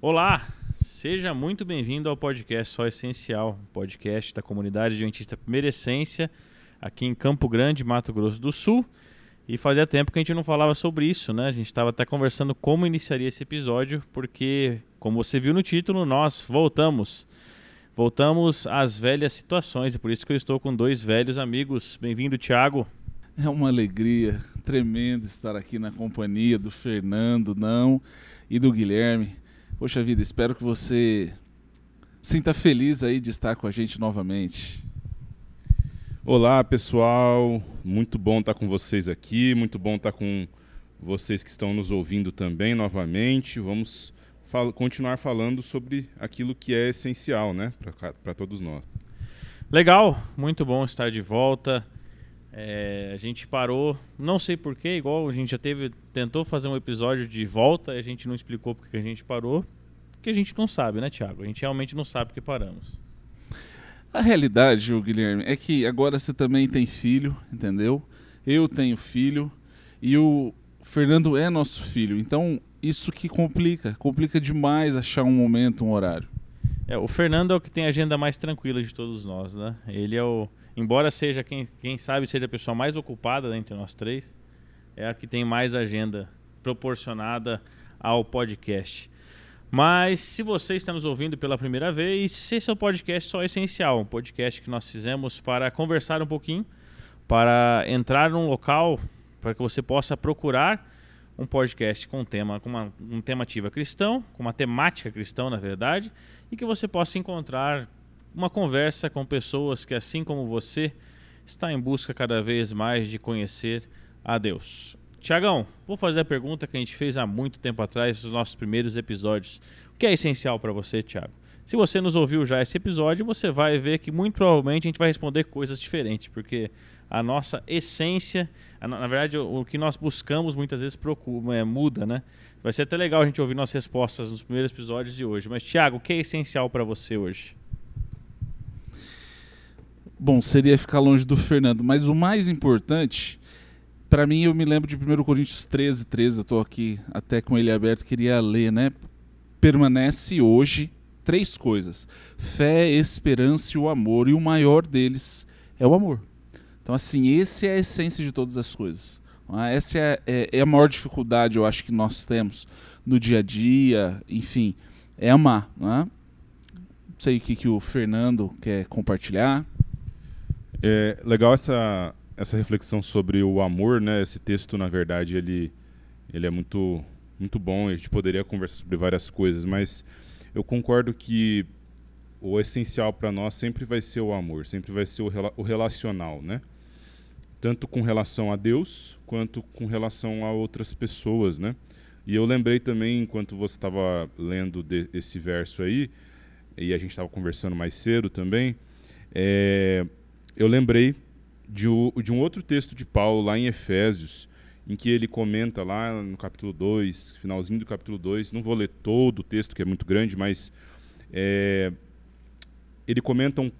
Olá, seja muito bem-vindo ao podcast Só Essencial, podcast da comunidade adventista Primeira Essência, aqui em Campo Grande, Mato Grosso do Sul. E fazia tempo que a gente não falava sobre isso, né? A gente estava até conversando como iniciaria esse episódio, porque, como você viu no título, nós voltamos. Voltamos às velhas situações, e por isso que eu estou com dois velhos amigos. Bem-vindo, Thiago. É uma alegria tremenda estar aqui na companhia do Fernando, não, e do Guilherme. Poxa vida, espero que você sinta feliz aí de estar com a gente novamente. Olá, pessoal. Muito bom estar com vocês aqui, muito bom estar com vocês que estão nos ouvindo também novamente. Vamos fal continuar falando sobre aquilo que é essencial, né, para todos nós. Legal, muito bom estar de volta. É, a gente parou, não sei porquê, igual a gente já teve, tentou fazer um episódio de volta e a gente não explicou porque a gente parou. Porque a gente não sabe, né, Thiago? A gente realmente não sabe porque paramos. A realidade, o Guilherme, é que agora você também tem filho, entendeu? Eu tenho filho e o Fernando é nosso filho. Então, isso que complica, complica demais achar um momento, um horário. É, o Fernando é o que tem a agenda mais tranquila de todos nós, né? Ele é o embora seja quem, quem sabe seja a pessoa mais ocupada entre nós três, é a que tem mais agenda proporcionada ao podcast. Mas se você está nos ouvindo pela primeira vez, esse é o podcast Só Essencial, um podcast que nós fizemos para conversar um pouquinho, para entrar num local para que você possa procurar um podcast com tema, com uma, um tema ativa cristão, com uma temática cristã, na verdade, e que você possa encontrar uma conversa com pessoas que, assim como você, está em busca cada vez mais de conhecer a Deus. Tiagão, vou fazer a pergunta que a gente fez há muito tempo atrás, nos nossos primeiros episódios. O que é essencial para você, Tiago? Se você nos ouviu já esse episódio, você vai ver que muito provavelmente a gente vai responder coisas diferentes, porque a nossa essência, na verdade, o, que nós buscamos muitas vezes procura, é, muda, né? Vai ser até legal a gente ouvir nossas respostas nos primeiros episódios de hoje. Mas, Tiago, o que é essencial para você hoje? Bom, seria ficar longe do Fernando, mas o mais importante, para mim, eu me lembro de 1 Coríntios 13, 13, eu estou aqui até com ele aberto, queria ler, né? Permanece hoje três coisas: fé, esperança e o amor, e o maior deles é o amor. Então, assim, esse é a essência de todas as coisas. É? Essa é, é, é a maior dificuldade, eu acho, que nós temos no dia a dia, enfim, é amar. Não, é? não sei o que, que o Fernando quer compartilhar. É legal essa, essa reflexão sobre o amor, né? Esse texto, na verdade, ele, ele é muito, muito bom. A gente poderia conversar sobre várias coisas, mas eu concordo que o essencial para nós sempre vai ser o amor, sempre vai ser o, o relacional, né? Tanto com relação a Deus, quanto com relação a outras pessoas, né? E eu lembrei também, enquanto você estava lendo esse verso aí, e a gente estava conversando mais cedo também, é, eu lembrei de, de, um outro texto de Paulo, lá em Efésios, em que ele comenta lá no capítulo 2, finalzinho do capítulo 2, não vou ler todo o texto, que é muito grande, mas é, ele comenta um,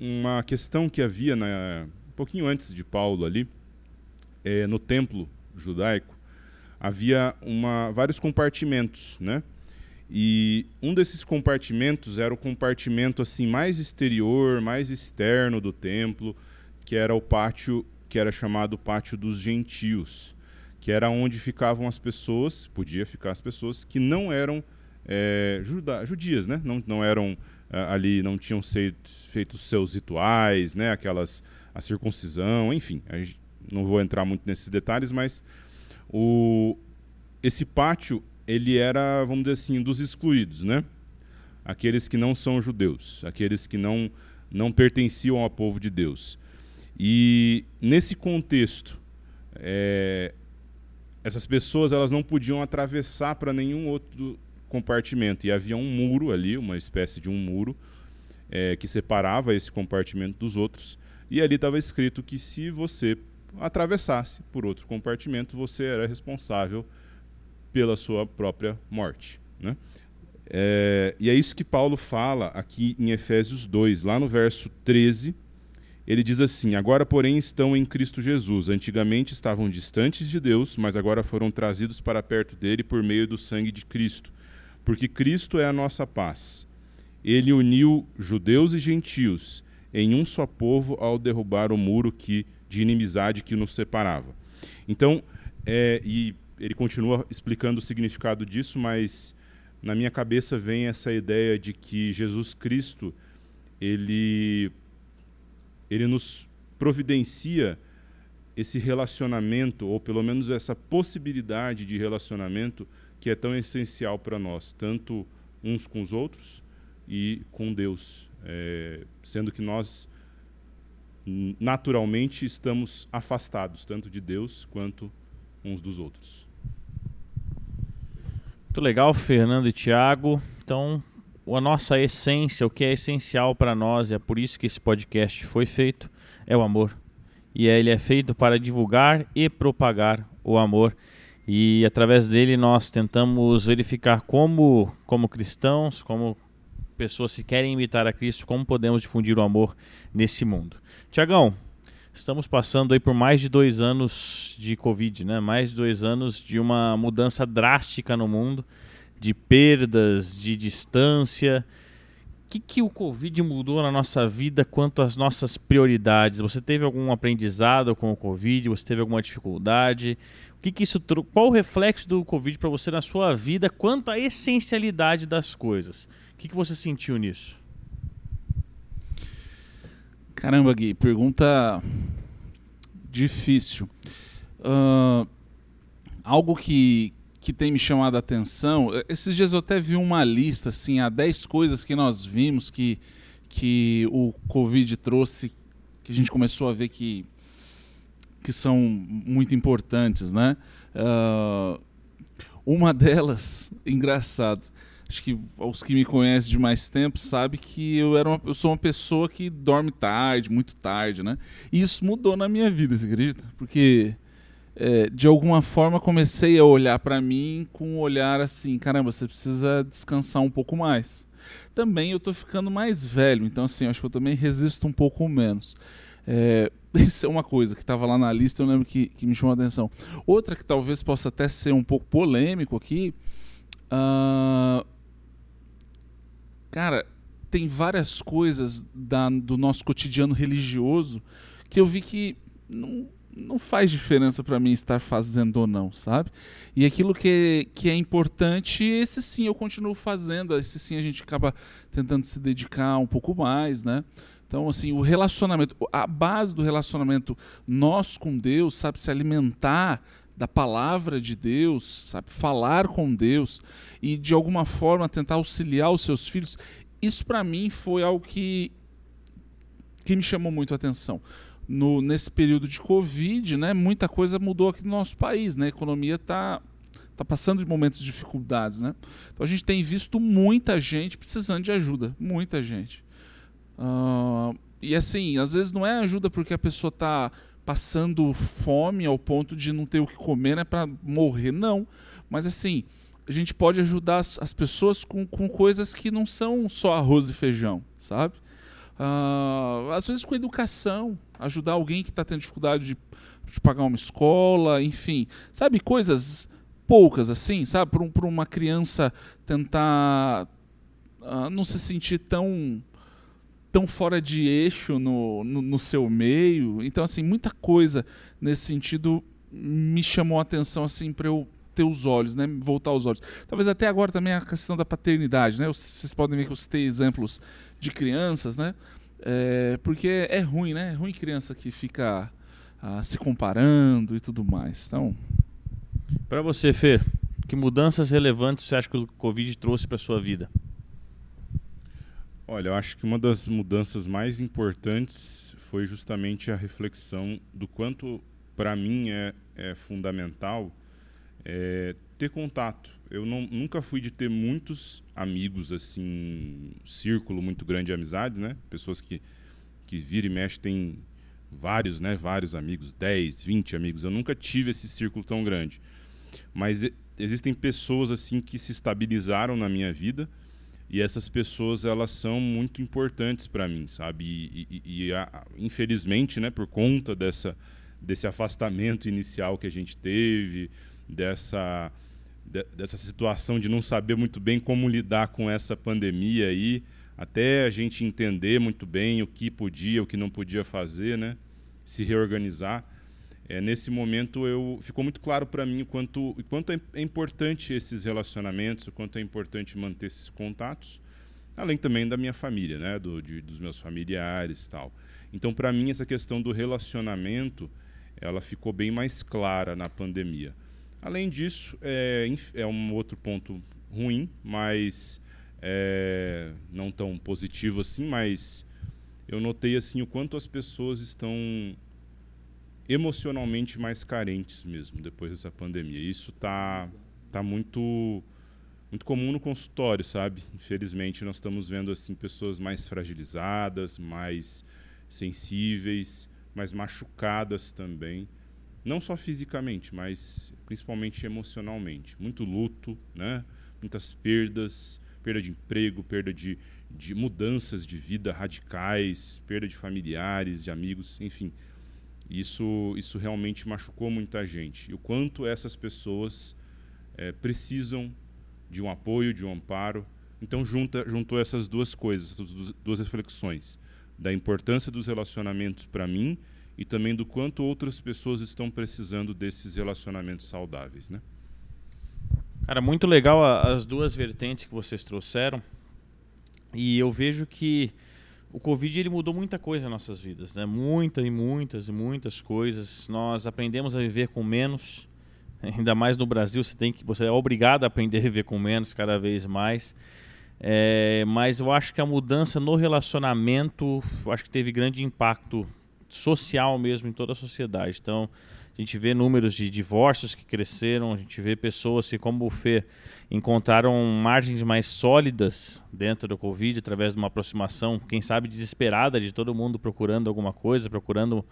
uma questão que havia na, um pouquinho antes de Paulo ali, é, no templo judaico, havia uma, vários compartimentos, né? E um desses compartimentos era o compartimento assim mais exterior, mais externo do templo, que era o pátio que era chamado pátio dos gentios, que era onde ficavam as pessoas, podia ficar as pessoas que não eram é, juda, judias, né? Não, não eram é, ali, não tinham feito, feito seus rituais, né? Aquelas a circuncisão, enfim. não vou entrar muito nesses detalhes, mas o esse pátio ele era, vamos dizer assim, dos excluídos, né? Aqueles que não são judeus, aqueles que não não pertenciam ao povo de Deus. E nesse contexto, é, essas pessoas elas não podiam atravessar para nenhum outro compartimento e havia um muro ali, uma espécie de um muro é, que separava esse compartimento dos outros. E ali estava escrito que se você atravessasse por outro compartimento, você era responsável pela sua própria morte. Né? É, e é isso que Paulo fala aqui em Efésios 2, lá no verso 13. Ele diz assim: Agora, porém, estão em Cristo Jesus. Antigamente estavam distantes de Deus, mas agora foram trazidos para perto dele por meio do sangue de Cristo. porque Cristo é a nossa paz. Ele uniu judeus e gentios em um só povo ao derrubar o muro que, de inimizade que nos separava. Então, é, e ele continua explicando o significado disso, mas na minha cabeça vem essa ideia de que Jesus Cristo ele ele nos providencia esse relacionamento ou pelo menos essa possibilidade de relacionamento que é tão essencial para nós, tanto uns com os outros e com Deus, é, sendo que nós naturalmente estamos afastados tanto de Deus quanto uns dos outros. Muito legal, Fernando e Tiago. Então, a nossa essência, o que é essencial para nós, é por isso que esse podcast foi feito, é o amor. E ele é feito para divulgar e propagar o amor. E através dele nós tentamos verificar como, como cristãos, como pessoas que querem imitar a Cristo, como podemos difundir o amor nesse mundo. Tiagão, estamos passando aí por mais de dois anos de Covid, né? Mais de dois anos de uma mudança drástica no mundo, de perdas, de distância. O que, que o Covid mudou na nossa vida quanto às nossas prioridades? Você teve algum aprendizado com o Covid? Você teve alguma dificuldade? O que, que isso Qual o reflexo do Covid para você na sua vida quanto à essencialidade das coisas? O que, que você sentiu nisso? Caramba, Gui, pergunta difícil. Uh, algo que, que tem me chamado a atenção, esses dias eu até vi uma lista, assim, há 10 coisas que nós vimos que, que o Covid trouxe, que a gente começou a ver que, que são muito importantes, né? Uh, uma delas, engraçado, acho que os que me conhecem de mais tempo sabem que eu, era uma, eu sou uma pessoa que dorme tarde, muito tarde, né? E isso mudou na minha vida, você acredita? Porque é, de alguma forma comecei a olhar para mim com um olhar assim, caramba, você precisa descansar um pouco mais. Também eu tô ficando mais velho, então assim, acho que eu também resisto um pouco menos. É, isso é uma coisa que estava lá na lista, eu lembro que, que me chamou a atenção. Outra que talvez possa até ser um pouco polêmico aqui, uh, Cara, tem várias coisas da, do nosso cotidiano religioso que eu vi que não, não faz diferença para mim estar fazendo ou não, sabe? E aquilo que, que é importante, esse sim eu continuo fazendo, esse sim a gente acaba tentando se dedicar um pouco mais, né? Então, assim, o relacionamento, a base do relacionamento nós com Deus, sabe, se alimentar da palavra de Deus, sabe, falar com Deus e de alguma forma tentar auxiliar os seus filhos, isso para mim foi algo que que me chamou muito a atenção. No, nesse período de Covid, né, muita coisa mudou aqui no nosso país, né? A economia está tá passando de momentos de dificuldades, né? Então a gente tem visto muita gente precisando de ajuda, muita gente. Uh, e assim, às vezes não é ajuda porque a pessoa está passando fome ao ponto de não ter o que comer, né, para morrer, não. Mas assim, a gente pode ajudar as, as, pessoas com, com coisas que não são só arroz e feijão, sabe? Uh, às vezes com educação, ajudar alguém que está tendo dificuldade de, de, pagar uma escola, enfim, sabe? Coisas poucas assim, sabe? Para um, uma criança tentar uh, não se sentir tão tão fora de eixo no, no, no, seu meio. Então, assim, muita coisa nesse sentido me chamou a atenção, assim, para eu ter os olhos, né? Voltar os olhos. Talvez até agora também a questão da paternidade, né? Vocês podem ver que eu citei exemplos de crianças, né? É, porque é ruim, né? É ruim criança que fica ah, se comparando e tudo mais. Então... Para você, Fer, que mudanças relevantes você acha que o Covid trouxe para sua vida? Olha, eu acho que uma das mudanças mais importantes foi justamente a reflexão do quanto, para mim, é, é fundamental é, ter contato. Eu não, nunca fui de ter muitos amigos, assim, um círculo muito grande de amizades, né? Pessoas que, que vira e mexe tem vários, né? Vários amigos, 10, 20 amigos. Eu nunca tive esse círculo tão grande. Mas existem pessoas, assim, que se estabilizaram na minha vida e essas pessoas elas são muito importantes para mim sabe e, e, e a, infelizmente né por conta dessa desse afastamento inicial que a gente teve dessa de, dessa situação de não saber muito bem como lidar com essa pandemia aí, até a gente entender muito bem o que podia, o que não podia fazer, né? Se reorganizar. É, nesse momento eu ficou muito claro para mim o quanto, quanto é, é importante esses relacionamentos, o quanto é importante manter esses contatos, além também da minha família, né? Do, de, dos meus familiares, tal. Então, para mim, essa questão do relacionamento, ela ficou bem mais clara na pandemia. Além disso, é, é um outro ponto ruim, mas é, não tão positivo assim, mas eu notei assim o quanto as pessoas estão emocionalmente mais carentes mesmo depois dessa pandemia. Isso tá tá muito muito comum no consultório, sabe? Infelizmente nós estamos vendo assim pessoas mais fragilizadas, mais sensíveis, mais machucadas também, não só fisicamente, mas principalmente emocionalmente. Muito luto, né? Muitas perdas, perda de emprego, perda de, de mudanças de vida radicais, perda de familiares, de amigos, enfim. Isso, isso realmente machucou muita gente. E o quanto essas pessoas é, precisam de um apoio, de um amparo. Então, junta, juntou essas duas coisas, essas duas reflexões da importância dos relacionamentos para mim e também do quanto outras pessoas estão precisando desses relacionamentos saudáveis, né? Cara, muito legal as duas vertentes que vocês trouxeram. E eu vejo que o Covid ele mudou muita coisa nas nossas vidas, né? Muitas e muitas e muitas coisas. Nós aprendemos a viver com menos. Ainda mais no Brasil, você tem que você é obrigado a aprender a viver com menos cada vez mais. É, mas eu acho que a mudança no relacionamento, acho que teve grande impacto social mesmo em toda a sociedade. Então, a gente vê números de divórcios que cresceram, a gente vê pessoas que, como o Fê, encontraram margens mais sólidas dentro do Covid através de uma aproximação, quem sabe desesperada de todo mundo procurando alguma coisa, procurando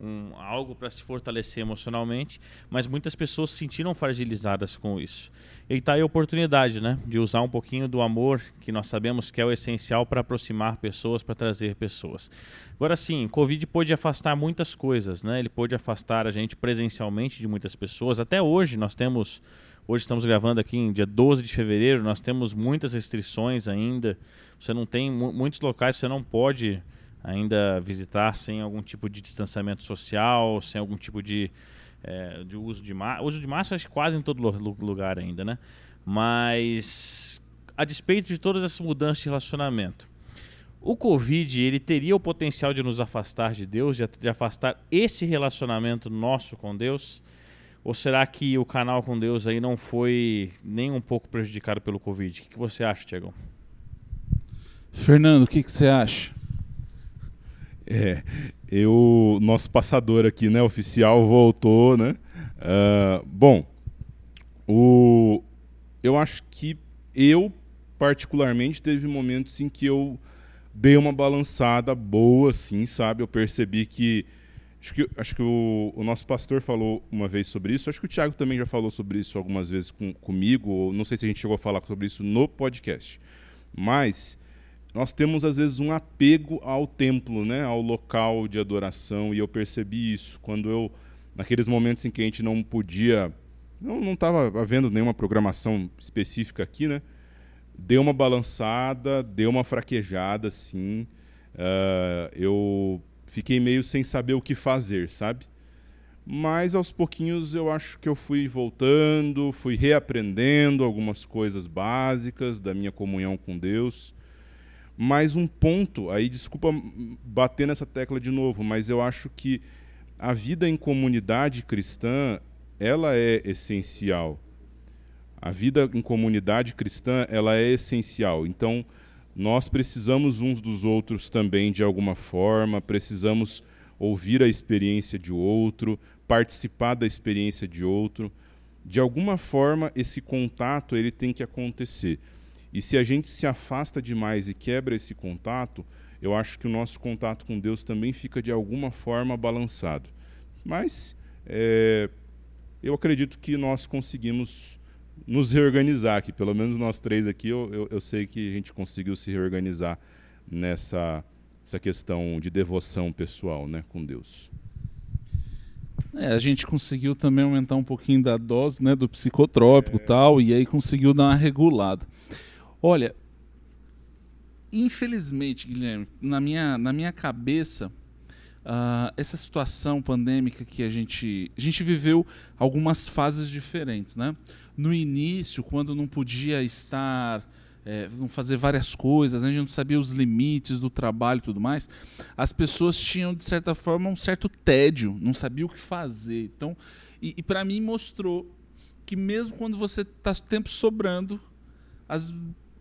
um, algo para se fortalecer emocionalmente, mas muitas pessoas se sentiram fragilizadas com isso. E está aí a oportunidade, né, de usar um pouquinho do amor que nós sabemos que é o essencial para aproximar pessoas, para trazer pessoas. Agora sim, Covid pôde afastar muitas coisas, né? Ele pôde afastar a gente presencialmente de muitas pessoas. Até hoje nós temos Hoje estamos gravando aqui em dia 12 de fevereiro, nós temos muitas restrições ainda. Você não tem muitos locais você não pode ainda visitar sem algum tipo de distanciamento social, sem algum tipo de, é, de uso de máscara. Uso de máscara acho que quase em todo lugar ainda, né? Mas a despeito de todas essas mudanças de relacionamento, o Covid ele teria o potencial de nos afastar de Deus, de, afastar esse relacionamento nosso com Deus? Ou será que o canal com Deus aí não foi nem um pouco prejudicado pelo Covid? O que, que você acha, Tiagão? Fernando, o que, que você acha? É, eu, nosso passador aqui, né, oficial, voltou, né? Uh, bom, o, eu acho que eu, particularmente, teve momentos em que eu dei uma balançada boa, assim, sabe? Eu percebi que. Acho que, acho que o, o nosso pastor falou uma vez sobre isso, acho que o Thiago também já falou sobre isso algumas vezes com, comigo, ou não sei se a gente chegou a falar sobre isso no podcast. Mas nós temos às vezes um apego ao templo, né, ao local de adoração, e eu percebi isso quando eu naqueles momentos em que a gente não podia, não estava havendo nenhuma programação específica aqui, né, deu uma balançada, deu uma fraquejada, sim. Uh, eu fiquei meio sem saber o que fazer, sabe? Mas aos pouquinhos eu acho que eu fui voltando, fui reaprendendo algumas coisas básicas da minha comunhão com Deus. Mais um ponto, aí desculpa bater nessa tecla de novo, mas eu acho que a vida em comunidade cristã, ela é essencial. A vida em comunidade cristã, ela é essencial. Então, nós precisamos uns dos outros também de alguma forma, precisamos ouvir a experiência de outro, participar da experiência de outro. De alguma forma, esse contato ele tem que acontecer. E se a gente se afasta demais e quebra esse contato, eu acho que o nosso contato com Deus também fica de alguma forma balançado. Mas é, eu acredito que nós conseguimos nos reorganizar aqui, pelo menos nós três aqui, eu, eu, eu sei que a gente conseguiu se reorganizar nessa essa questão de devoção pessoal né, com Deus. É, a gente conseguiu também aumentar um pouquinho da dose né, do psicotrópico é. tal, e aí conseguiu dar uma regulada. Olha, infelizmente, Guilherme, na minha, na minha cabeça, uh, essa situação pandêmica que a gente, a gente viveu algumas fases diferentes. Né? No início, quando não podia estar é, fazer várias coisas, né? a gente não sabia os limites do trabalho e tudo mais, as pessoas tinham, de certa forma, um certo tédio, não sabia o que fazer. Então, e, e para mim mostrou que mesmo quando você está tempo sobrando, as,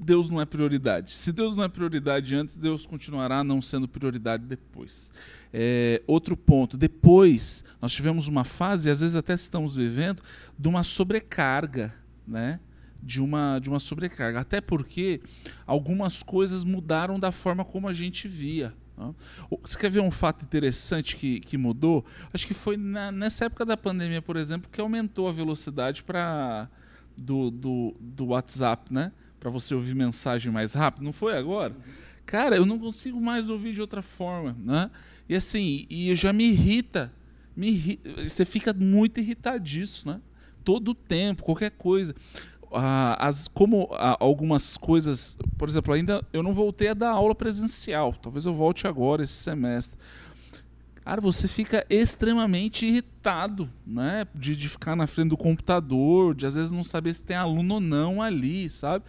Deus não é prioridade. Se Deus não é prioridade antes, Deus continuará não sendo prioridade depois. É, outro ponto, depois nós tivemos uma fase, e às vezes até estamos vivendo, de uma sobrecarga, né? de uma, de uma sobrecarga. Até porque algumas coisas mudaram da forma como a gente via. Né? Você quer ver um fato interessante que, que mudou? Acho que foi na, nessa época da pandemia, por exemplo, que aumentou a velocidade para do, do, do WhatsApp, né? Para você ouvir mensagem mais rápido. Não foi agora? Cara, eu não consigo mais ouvir de outra forma, né? E assim, e já me irrita, me irrita, você fica muito irritadiço, né? Todo tempo, qualquer coisa as, como algumas coisas, por exemplo, ainda eu não voltei a dar aula presencial, talvez eu volte agora esse semestre. Cara, você fica extremamente irritado, né? De, de ficar na frente do computador, de às vezes não saber se tem aluno ou não ali, sabe?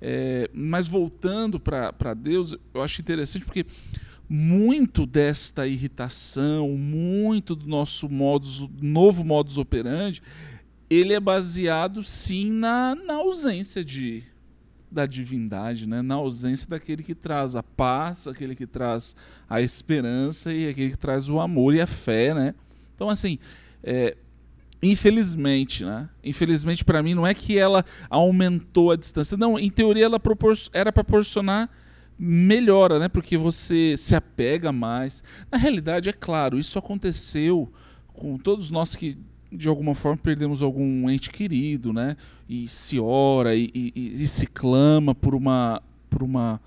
É, mas voltando para Deus, eu acho interessante porque muito desta irritação, muito do nosso modus, novo modus operandi, ele é baseado sim na, na ausência de da divindade, né? na ausência daquele que traz a paz, aquele que traz a esperança e aquele que traz o amor e a fé, né? Então assim, é, infelizmente, né? Infelizmente para mim não é que ela aumentou a distância, não. Em teoria ela era para proporcionar melhora, né? Porque você se apega mais. Na realidade é claro, isso aconteceu com todos nós que de alguma forma perdemos algum ente querido, né? E se ora e, e, e, se clama por uma, por uma,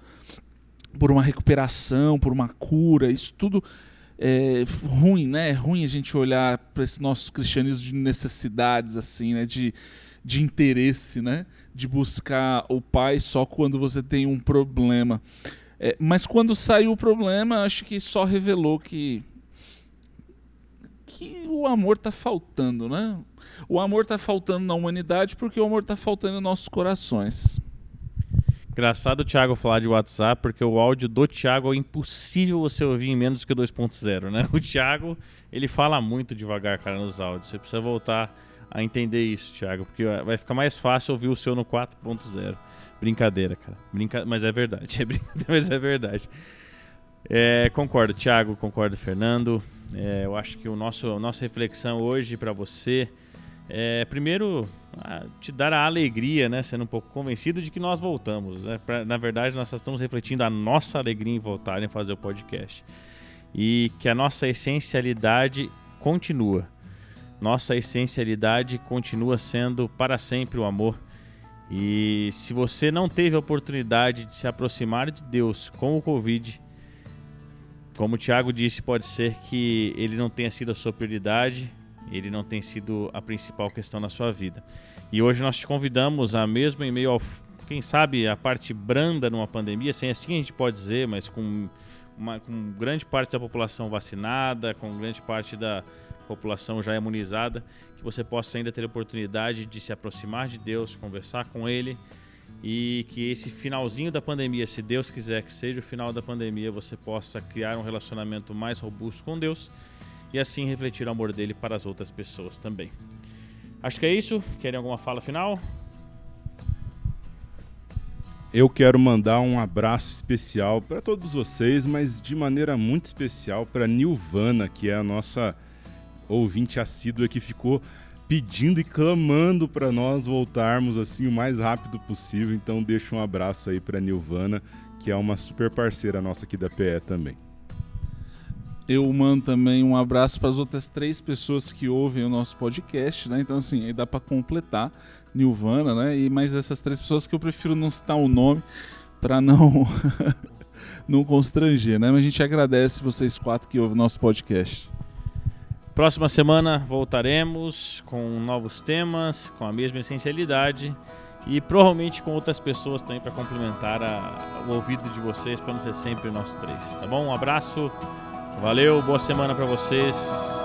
por uma recuperação, por uma cura. Isso tudo é ruim, né? É ruim a gente olhar para esse nosso cristianismo de necessidades, assim, né? De, de interesse, né? De buscar o Pai só quando você tem um problema. É, mas quando saiu o problema, acho que só revelou que que o amor está faltando, né? O amor está faltando na humanidade porque o amor está faltando nos nossos corações. Engraçado o Thiago falar de WhatsApp, porque o áudio do Thiago é impossível você ouvir em menos que 2.0, né? O Thiago, ele fala muito devagar, cara, nos áudios. Você precisa voltar a entender isso, Thiago, porque vai ficar mais fácil ouvir o seu no 4.0. Brincadeira, cara. Brinca... Mas é verdade. É brincadeira, mas é verdade. É, concordo, Thiago, concordo, Fernando. É, eu acho que o nosso, nossa reflexão hoje para você é, primeiro, te dar a alegria, né, sendo um pouco convencido de que nós voltamos. Né? Pra, na verdade, nós estamos refletindo a nossa alegria em voltar e fazer o podcast. E que a nossa essencialidade continua. Nossa essencialidade continua sendo para sempre o amor. E se você não teve a oportunidade de se aproximar de Deus com o Covid, como o Thiago disse, pode ser que ele não tenha sido a sua prioridade, ele não tenha sido a principal questão na sua vida. E hoje nós te convidamos a mesmo em meio ao, quem sabe, a parte branda numa pandemia, sem assim a gente pode dizer, mas com, uma, com grande parte da população vacinada, com grande parte da população já imunizada, que você possa ainda ter a oportunidade de se aproximar de Deus, conversar com Ele e que esse finalzinho da pandemia, se Deus quiser que seja o final da pandemia, você possa criar um relacionamento mais robusto com Deus e assim refletir o amor dele para as outras pessoas também. Acho que é isso. Querem alguma fala final? Eu quero mandar um abraço especial para todos vocês, mas de maneira muito especial para Nilvana, que é a nossa ouvinte assídua que ficou pedindo e clamando para nós voltarmos assim o mais rápido possível. Então deixo um abraço aí para Nilvana, que é uma super parceira nossa aqui da PE também. Eu mando também um abraço para as outras três pessoas que ouvem o nosso podcast, né? Então assim, aí dá para completar Nilvana, né? E mais essas três pessoas que eu prefiro não citar o nome para não não constranger, né? Mas a gente agradece vocês quatro que ouvem o nosso podcast. Próxima semana voltaremos com novos temas, com a mesma essencialidade e provavelmente com outras pessoas também para complementar a, o ouvido de vocês, para não ser sempre nós três, tá bom? Um abraço, valeu, boa semana para vocês.